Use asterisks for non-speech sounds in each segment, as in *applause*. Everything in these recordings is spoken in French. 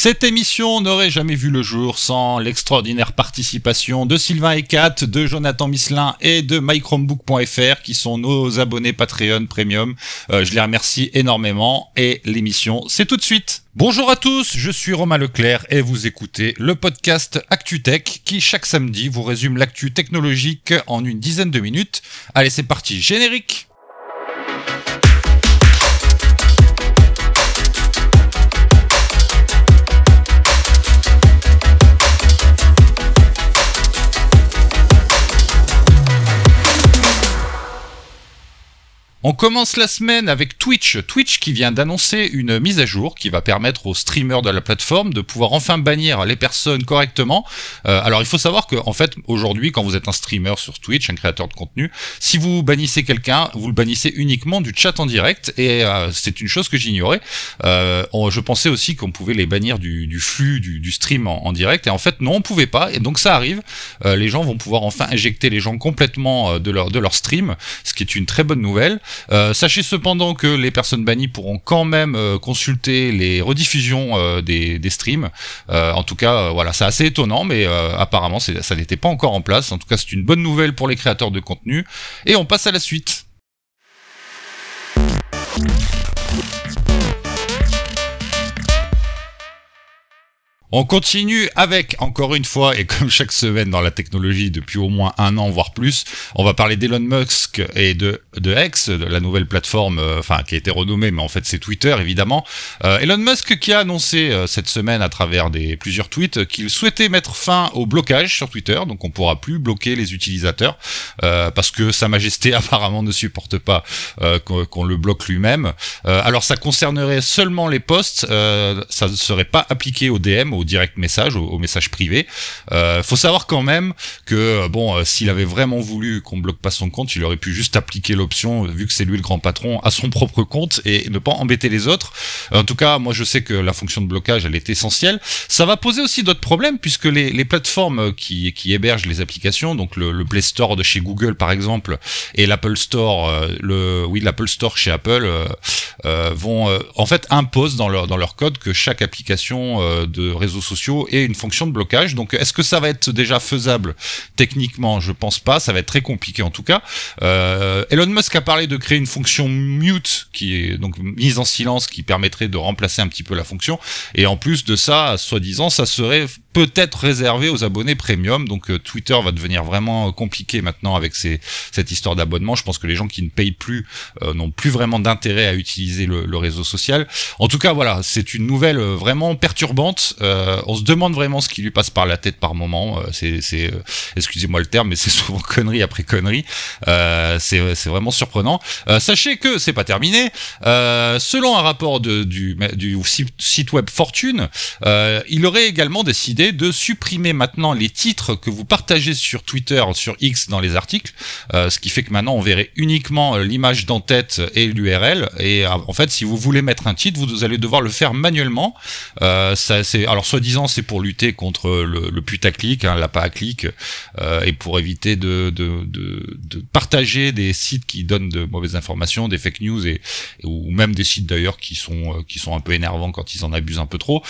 Cette émission n'aurait jamais vu le jour sans l'extraordinaire participation de Sylvain Ecat, de Jonathan Misselin et de mychromebook.fr qui sont nos abonnés Patreon Premium. Euh, je les remercie énormément et l'émission c'est tout de suite. Bonjour à tous, je suis Romain Leclerc et vous écoutez le podcast ActuTech qui chaque samedi vous résume l'actu technologique en une dizaine de minutes. Allez c'est parti, générique On commence la semaine avec Twitch. Twitch qui vient d'annoncer une mise à jour qui va permettre aux streamers de la plateforme de pouvoir enfin bannir les personnes correctement. Euh, alors il faut savoir que en fait aujourd'hui quand vous êtes un streamer sur Twitch, un créateur de contenu, si vous bannissez quelqu'un, vous le bannissez uniquement du chat en direct et euh, c'est une chose que j'ignorais. Euh, je pensais aussi qu'on pouvait les bannir du, flux du, stream en, direct et en fait non on pouvait pas et donc ça arrive. les gens vont pouvoir enfin injecter les gens complètement de leur de leur stream, ce qui est une très bonne nouvelle. Euh, sachez cependant que les personnes bannies pourront quand même euh, consulter les rediffusions euh, des, des, streams. en tout cas, voilà, c'est assez étonnant, mais apparemment ça n'était pas encore en place. En tout cas, c'est une bonne nouvelle pour les créateurs de contenu. Et on passe à la suite. On continue avec, encore une fois, et comme chaque semaine dans la technologie depuis au moins un an, voire plus, on va parler d'Elon Musk et de, de X, la nouvelle plateforme, euh, enfin, qui a été renommée, mais en fait c'est Twitter, évidemment. Euh, Elon Musk qui a annoncé euh, cette semaine à travers des, plusieurs tweets qu'il souhaitait mettre fin au blocage sur Twitter, donc on pourra plus bloquer les utilisateurs, parce que Sa Majesté *laughs* apparemment ne supporte pas qu'on le bloque lui-même. alors ça concernerait seulement les posts, ça ne serait pas appliqué au DM, au direct message, au, message privé. Euh, faut savoir quand même que euh, bon, euh, s'il avait vraiment voulu qu'on bloque pas son compte, il aurait pu juste appliquer l'option, vu que c'est lui le grand patron, à son propre compte et ne pas embêter les autres. En tout cas, moi je sais que la fonction de blocage, elle est essentielle. Ça va poser aussi d'autres problèmes puisque les, les plateformes qui, qui hébergent les applications, donc le, le, Play Store de chez Google par exemple et l'Apple Store, euh, le oui l'Apple Store chez Apple euh, vont en fait imposent dans leur dans leur code que chaque application de réseau sociaux et une fonction de blocage. Donc est-ce que ça va être déjà faisable techniquement? Je pense pas, ça va être très compliqué en tout cas. Euh, Elon Musk a parlé de créer une fonction mute qui est donc mise en silence qui permettrait de remplacer un petit peu la fonction et en plus de ça, soi-disant, ça serait peut-être réservé aux abonnés premium. Donc euh, Twitter va devenir vraiment compliqué maintenant avec cette histoire d'abonnement. Je pense que les gens qui ne payent plus euh, n'ont plus vraiment d'intérêt à utiliser le, réseau social. En tout cas, voilà, c'est une nouvelle euh, vraiment perturbante. on se demande vraiment ce qui lui passe par la tête par moment. c'est, c'est excusez-moi le terme, mais c'est *laughs* souvent connerie après connerie. c'est, vraiment surprenant. sachez que c'est pas terminé. selon un rapport du site web Fortune, il aurait également décidé de supprimer maintenant les titres que vous partagez sur Twitter, sur X dans les articles, euh, ce qui fait que maintenant on verrait uniquement euh, l'image d'en-tête et l'URL. Et euh, en fait, si vous voulez mettre un titre, vous allez devoir le faire manuellement. ça, alors soi-disant c'est pour lutter contre le, le putaclic, hein, la pas à clic, et pour éviter de, de, de, de, partager des sites qui donnent de mauvaises informations, des fake news et, ou même des sites d'ailleurs qui sont qui sont un peu énervants quand ils en abusent un peu trop.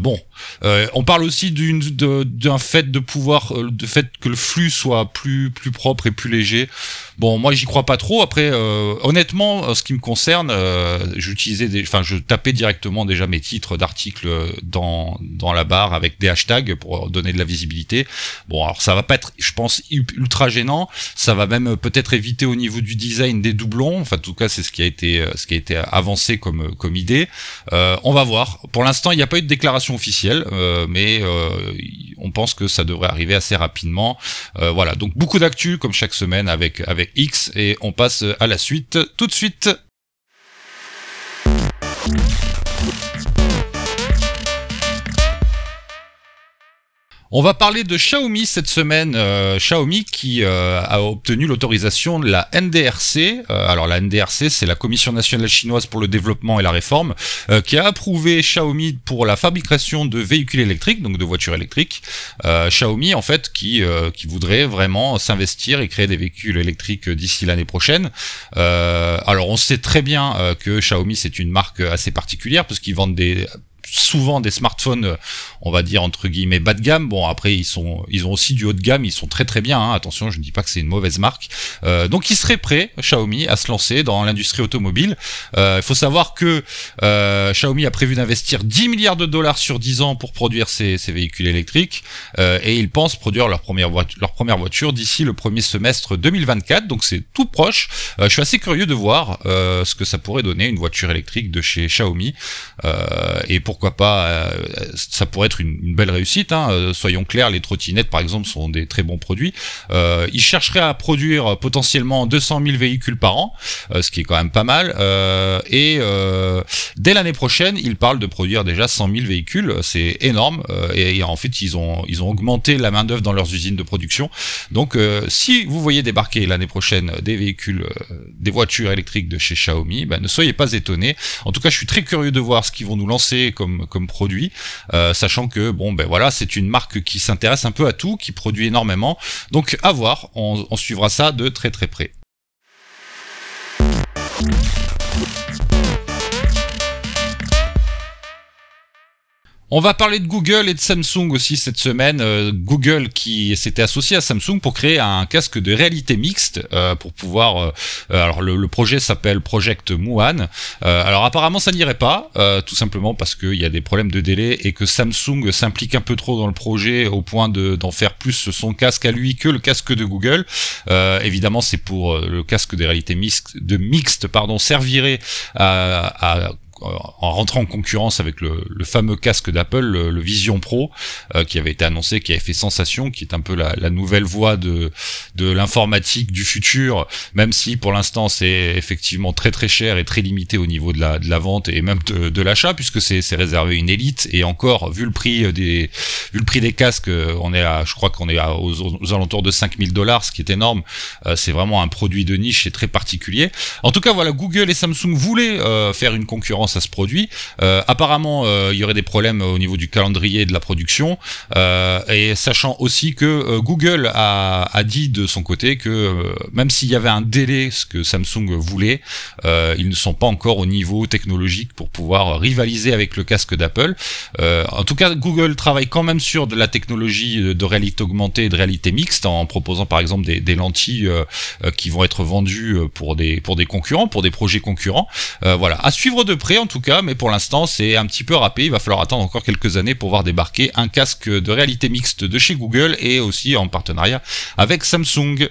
bon, on parle aussi d'un fait de pouvoir, euh, de fait que le flux soit plus plus propre et plus léger. Bon, moi j'y crois pas trop. Après, euh, honnêtement, en ce qui me concerne, euh, j'utilisais, enfin, je tapais directement déjà mes titres d'articles dans dans la barre avec des hashtags pour donner de la visibilité. Bon, alors ça va pas être, je pense, ultra gênant. Ça va même peut-être éviter au niveau du design des doublons. Enfin, en tout cas, c'est ce qui a été ce qui a été avancé comme comme idée. on va voir. Pour l'instant, il n'y a pas eu de déclaration officielle, mais euh, on pense que ça devrait arriver assez rapidement. Euh, voilà, donc beaucoup d'actu comme chaque semaine avec avec X et on passe à la suite tout de suite. On va parler de Xiaomi cette semaine. Euh, Xiaomi qui euh, a obtenu l'autorisation de la NDRC. Euh, alors la NDRC, c'est la Commission nationale chinoise pour le développement et la réforme, qui a approuvé Xiaomi pour la fabrication de véhicules électriques, donc de voitures électriques. Xiaomi, en fait, qui qui voudrait vraiment s'investir et créer des véhicules électriques d'ici l'année prochaine. alors on sait très bien que Xiaomi c'est une marque assez particulière parce qu'ils vendent des souvent des smartphones, on va dire entre guillemets bas de gamme. Bon, après ils sont, ils ont aussi du haut de gamme, ils sont très très bien. Hein. Attention, je ne dis pas que c'est une mauvaise marque. Euh, donc ils seraient prêts, Xiaomi, à se lancer dans l'industrie automobile. Euh, il faut savoir que euh, Xiaomi a prévu d'investir 10 milliards de dollars sur 10 ans pour produire ces, véhicules électriques et ils pensent produire leur première voiture, leur première voiture d'ici le premier semestre 2024. Donc c'est tout proche. je suis assez curieux de voir ce que ça pourrait donner une voiture électrique de chez Xiaomi et pourquoi pas, ça pourrait être une, belle réussite. Hein. soyons clairs, les trottinettes par exemple sont des très bons produits. ils chercheraient à produire potentiellement 200 000 véhicules par an, euh, ce qui est quand même pas mal. Euh, et euh, dès l'année prochaine, ils parlent de produire déjà 100 000 véhicules, c'est énorme. Et, en fait, ils ont ils ont augmenté la main d'œuvre dans leurs usines de production. Donc, si vous voyez débarquer l'année prochaine des véhicules, des voitures électriques de chez Xiaomi, ben, ne soyez pas étonnés. En tout cas, je suis très curieux de voir ce qu'ils vont nous lancer comme produit, sachant que bon ben voilà, c'est une marque qui s'intéresse un peu à tout, qui produit énormément. Donc à voir, on, on suivra ça de très très près. On va parler de Google et de Samsung aussi cette semaine. Euh, Google qui s'était associé à Samsung pour créer un casque de réalité mixte euh, pour pouvoir. Euh, alors le, projet s'appelle Project Muan. alors apparemment ça n'irait pas, tout simplement parce qu'il y a des problèmes de délai et que Samsung s'implique un peu trop dans le projet au point d'en faire plus son casque à lui que le casque de Google. évidemment c'est pour le casque de réalité mixte, de mixte pardon servirait à, à en rentrant en concurrence avec le, fameux casque d'Apple, le, Vision Pro, euh, qui avait été annoncé, qui avait fait sensation, qui est un peu la, nouvelle voie de, de l'informatique du futur, même si pour l'instant c'est effectivement très très cher et très limité au niveau de la, de la vente et même de, l'achat, puisque c'est réservé à une élite. Et encore, vu le prix des, vu le prix des casques, euh, on est à, je crois qu'on est à, aux, alentours de 5000 dollars, ce qui est énorme. Euh, c'est vraiment un produit de niche et très particulier. En tout cas, voilà, Google et Samsung voulaient faire une concurrence à ce produit. Euh, apparemment, euh, il y aurait des problèmes au niveau du calendrier de la production, euh, et sachant aussi que Google a, a, dit de son côté que même s'il y avait un délai, ce que Samsung voulait, ils ne sont pas encore au niveau technologique pour pouvoir rivaliser avec le casque d'Apple. en tout cas, Google travaille quand même sur de la technologie de réalité augmentée et de réalité mixte en proposant par exemple des, des lentilles qui vont être vendues pour des pour des concurrents, pour des projets concurrents. voilà, à suivre de près en tout cas, mais pour l'instant c'est un petit peu râpé. Il va falloir attendre encore quelques années pour voir débarquer un casque de réalité mixte de chez Google et aussi en partenariat avec Samsung.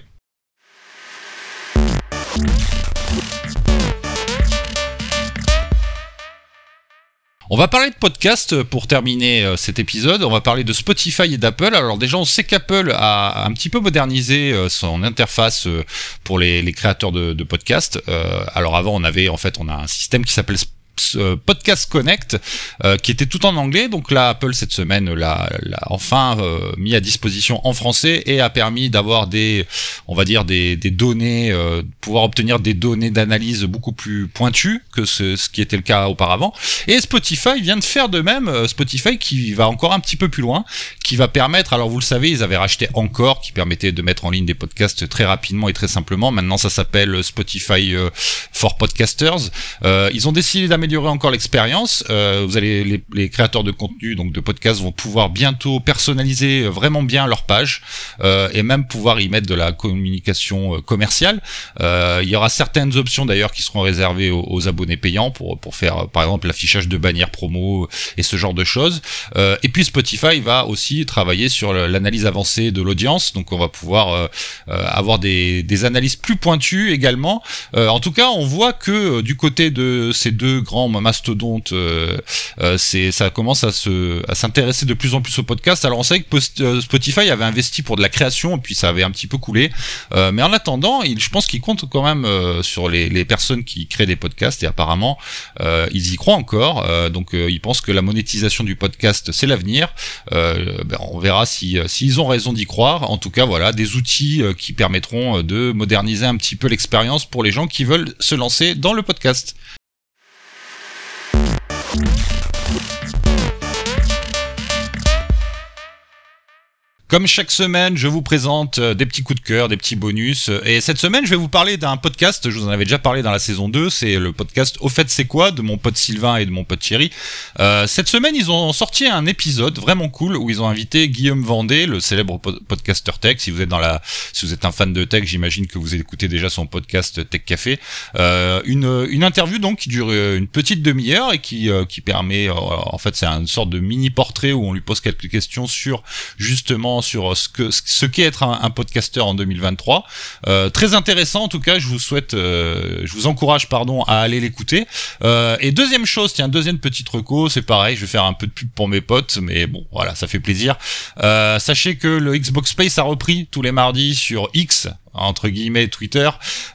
On va parler de podcast pour terminer euh, cet épisode. On va parler de Spotify et d'Apple. Alors déjà, on sait qu'Apple a un petit peu modernisé euh, son interface euh, pour les, créateurs de, podcasts. alors avant, on avait en fait, on a un système qui s'appelle euh, Podcast Connect, euh, qui était tout en anglais. Donc là, Apple cette semaine l'a, enfin euh, mis à disposition en français et a permis d'avoir des, on va dire des, des données, pouvoir obtenir des données d'analyse beaucoup plus pointues que ce, ce, qui était le cas auparavant. Et Spotify vient de faire de même. Spotify qui va encore un petit peu plus loin, qui va permettre. Alors vous le savez, ils avaient racheté encore, qui permettait de mettre en ligne des podcasts très rapidement et très simplement. Maintenant, ça s'appelle Spotify for Podcasters. ils ont décidé d'améliorer améliorer encore l'expérience. Euh, vous allez les, créateurs de contenu, donc de podcasts, vont pouvoir bientôt personnaliser euh, vraiment bien leur page euh, et même pouvoir y mettre de la communication commerciale. il y aura certaines options d'ailleurs qui seront réservées aux, abonnés payants pour pour faire par exemple l'affichage de bannières promo et ce genre de choses. et puis Spotify va aussi travailler sur l'analyse avancée de l'audience, donc on va pouvoir avoir des, des analyses plus pointues également. en tout cas, on voit que du côté de ces deux grands mastodonte, euh, euh, ça commence à se à s'intéresser de plus en plus au podcast. Alors on sait que euh, Spotify avait investi pour de la création puis ça avait un petit peu coulé, mais en attendant, je pense qu'il compte quand même sur les, les, personnes qui créent des podcasts et apparemment ils y croient encore. donc ils pensent que la monétisation du podcast c'est l'avenir. Ben, on verra si s'ils ont raison d'y croire. En tout cas, voilà des outils qui permettront de moderniser un petit peu l'expérience pour les gens qui veulent se lancer dans le podcast. Comme chaque semaine, je vous présente euh, des petits coups de cœur, des petits bonus. Et cette semaine, je vais vous parler d'un podcast. Je vous en avais déjà parlé dans la saison 2. C'est le podcast Au fait, c'est quoi de mon pote Sylvain et de mon pote Thierry. Euh, cette semaine, ils ont sorti un épisode vraiment cool où ils ont invité Guillaume Vendée, le célèbre podcaster tech. Si vous êtes dans la, si vous êtes un fan de tech, j'imagine que vous écoutez déjà son podcast Tech Café. Euh, une, une interview donc qui dure une petite demi-heure et qui, qui permet, en fait, c'est une sorte de mini portrait où on lui pose quelques questions sur justement sur ce que ce qu'est être un, un, podcasteur en 2023. Euh, très intéressant en tout cas. Je vous souhaite, euh, je vous encourage pardon à aller l'écouter. Euh, et deuxième chose, tiens deuxième petite reco, c'est pareil. Je vais faire un peu de pub pour mes potes, mais bon voilà, ça fait plaisir. sachez que le Xbox Space a repris tous les mardis sur X entre guillemets Twitter.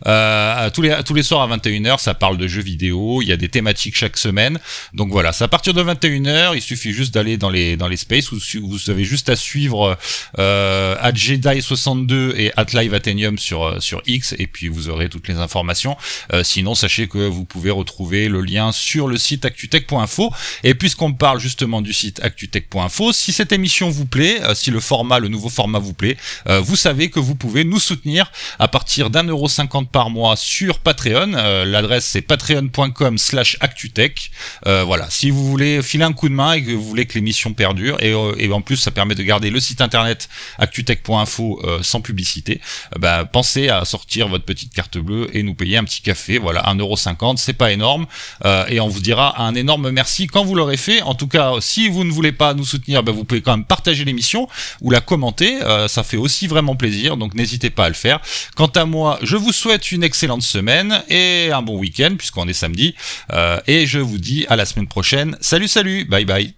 Euh, tous les tous les soirs à 21h ça parle de jeux vidéo il y a des thématiques chaque semaine. Donc voilà c'est à partir de 21h il suffit juste d'aller dans les dans les spaces. Où vous avez juste à suivre euh, at Jedi 62 et at Live Athenium sur euh, sur X et puis vous aurez toutes les informations. Euh, sinon sachez que vous pouvez retrouver le lien sur le site actutech.info et puisqu'on parle justement du site actutech.info si cette émission vous plaît euh, si le format le nouveau format vous plaît vous savez que vous pouvez nous soutenir à partir d'un euro cinquante par mois sur Patreon. Euh, l'adresse c'est patreon.com slash actutech. Euh, voilà, si vous voulez filer un coup de main et que vous voulez que l'émission perdure, et, euh, en plus ça permet de garder le site internet actutech.info sans publicité, bah, pensez à sortir votre petite carte bleue et nous payer un petit café. Voilà, un euro cinquante, c'est pas énorme. et on vous dira un énorme merci quand vous l'aurez fait. En tout cas, si vous ne voulez pas nous soutenir, bah, vous pouvez quand même partager l'émission ou la commenter. ça fait aussi vraiment plaisir, donc n'hésitez pas à le Quant à moi, je vous souhaite une excellente semaine et un bon week-end puisqu'on est samedi. Euh, et je vous dis à la semaine prochaine. Salut, salut, bye bye.